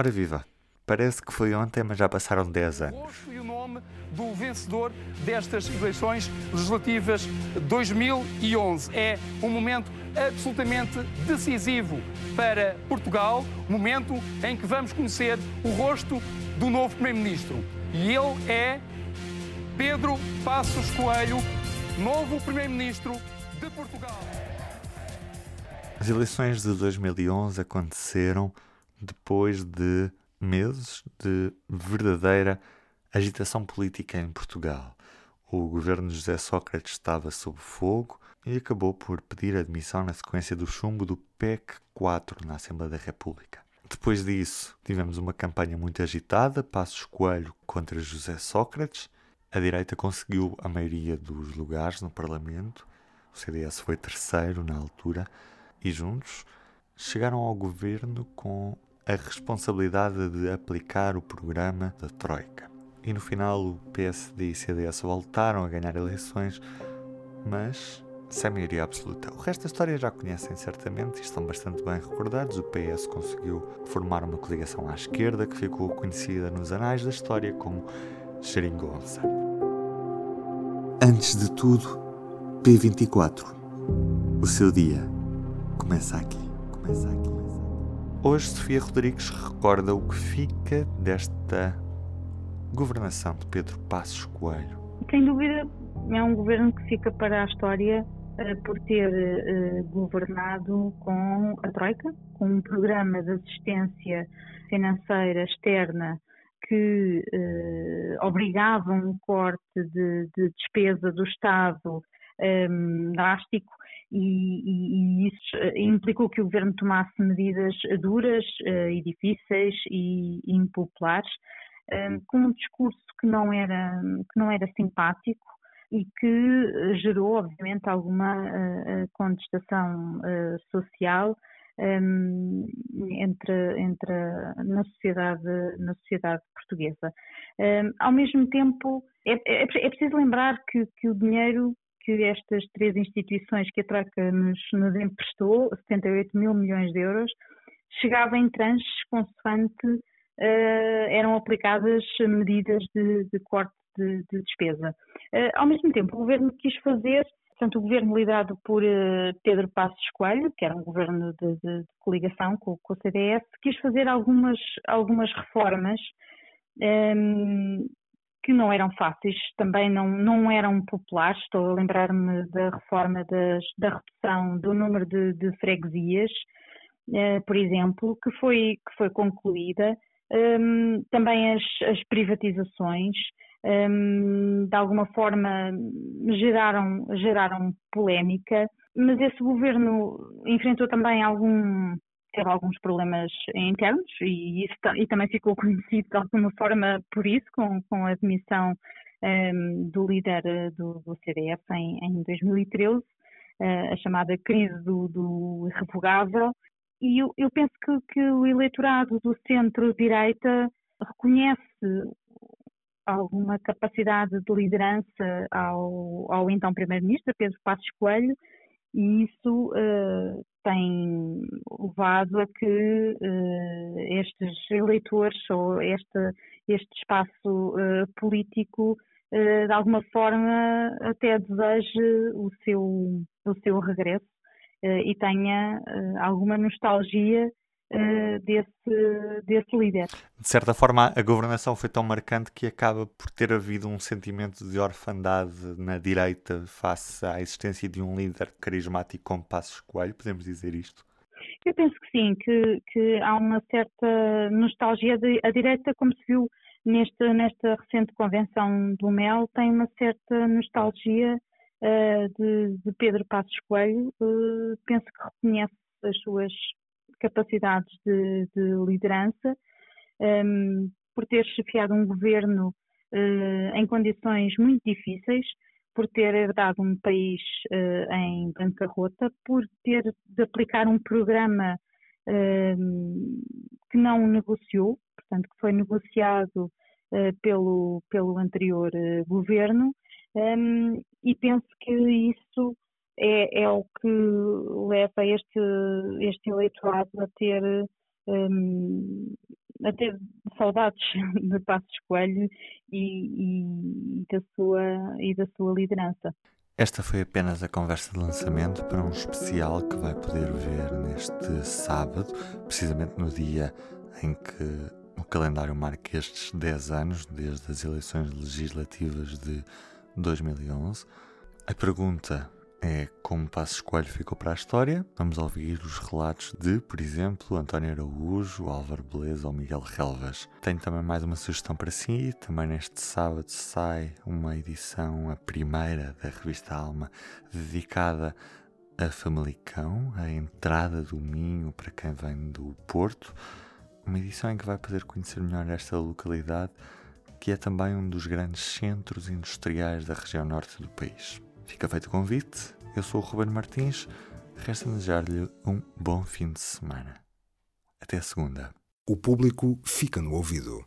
Ora viva, parece que foi ontem, mas já passaram 10 anos. E o nome do vencedor destas eleições legislativas 2011 é um momento absolutamente decisivo para Portugal, momento em que vamos conhecer o rosto do novo Primeiro-Ministro. E ele é Pedro Passos Coelho, novo Primeiro-Ministro de Portugal. As eleições de 2011 aconteceram depois de meses de verdadeira agitação política em Portugal. O governo de José Sócrates estava sob fogo e acabou por pedir admissão na sequência do chumbo do PEC 4 na Assembleia da República. Depois disso, tivemos uma campanha muito agitada, Passos Coelho contra José Sócrates. A direita conseguiu a maioria dos lugares no Parlamento, o CDS foi terceiro na altura, e juntos chegaram ao governo com a responsabilidade de aplicar o programa da Troika. E no final o PSD e CDS voltaram a ganhar eleições, mas sem maioria absoluta. O resto da história já conhecem certamente e estão bastante bem recordados. O PS conseguiu formar uma coligação à esquerda que ficou conhecida nos anais da história como Xeringonça. Antes de tudo, P24. O seu dia começa aqui. Começa aqui. Hoje, Sofia Rodrigues recorda o que fica desta governação de Pedro Passos Coelho. Sem dúvida, é um governo que fica para a história uh, por ter uh, governado com a Troika, com um programa de assistência financeira externa que uh, obrigava um corte de, de despesa do Estado um, drástico e, e, isso eh, implicou que o governo tomasse medidas duras uh, e difíceis e impopulares, um, com um discurso que não era, que não era simpático e que gerou, obviamente, alguma contestação social um, entre, entre na sociedade na sociedade portuguesa. Um, ao mesmo tempo, é, é, é, preciso lembrar que, que o dinheiro que estas três instituições que a Troika nos, nos emprestou, 78 mil milhões de euros, chegava em tranches consoante uh, eram aplicadas medidas de, de corte de, de despesa. Uh, ao mesmo tempo, o governo quis fazer, portanto, o governo liderado por uh, Pedro Passos Coelho, que era um governo de, de coligação com, com, o CDS, quis fazer algumas, algumas reformas um, ehm, que não eram fáceis, também não, não eram populares. Estou a lembrar-me da reforma das, da redução do número de, de freguesias, eh, por exemplo, que foi, que foi concluída. Um, também as, as privatizações, um, de alguma forma, geraram, geraram polémica, mas esse governo enfrentou também algum, teve alguns problemas internos e, isso, e também ficou conhecido de alguma forma por isso, com, com a admissão um, do líder eh, do, do CDF em, em 2013, uh, eh, a chamada crise do, do. E eu, eu penso que, que o eleitorado do centro-direita reconhece alguma capacidade de liderança ao, ao então Primeiro-Ministro, Pedro Passos Coelho, e isso uh, tem levado a que uh, estes eleitores ou este, este espaço uh, político de alguma forma até deseje o seu, o seu regresso e tenha alguma nostalgia uh, desse, desse líder. De certa forma, a governação foi tão marcante que acaba por ter havido um sentimento de orfandade na direita face à existência de um líder carismático como Passos Coelho, podemos dizer isto? Eu penso que sim, que, que há uma certa nostalgia. De, a direita, como se viu nesta, nesta recente convenção do MEL, tem uma certa nostalgia uh, de, de, Pedro Passos Coelho. Uh, penso que reconhece as suas capacidades de, de liderança, um, por ter chefiado um governo uh, em condições muito difíceis, por ter herdado um país uh, em bancarrota, por ter de aplicar um programa uh, que não negociou, portanto, que foi negociado uh, pelo, pelo anterior governo, um, e penso que isso é, é o que leva este, este eleitorado a ter um, até saudades de Passos Coelho e, e, da sua, e da sua liderança. Esta foi apenas a conversa de lançamento para um especial que vai poder ver neste sábado, precisamente no dia em que o calendário marca estes 10 anos, desde as eleições legislativas de 2011. A pergunta é como Passos Coelho ficou para a história. Vamos ouvir os relatos de, por exemplo, António Araújo, Álvaro Beleza ou Miguel Relvas. Tenho também mais uma sugestão para si. Também neste sábado sai uma edição, a primeira da revista Alma, dedicada a Famalicão, a entrada do Minho para quem vem do Porto. Uma edição em que vai poder conhecer melhor esta localidade, que é também um dos grandes centros industriais da região norte do país. Fica feito o convite. Eu sou o Ruben Martins. Resta desejar-lhe um bom fim de semana. Até segunda. O público fica no ouvido.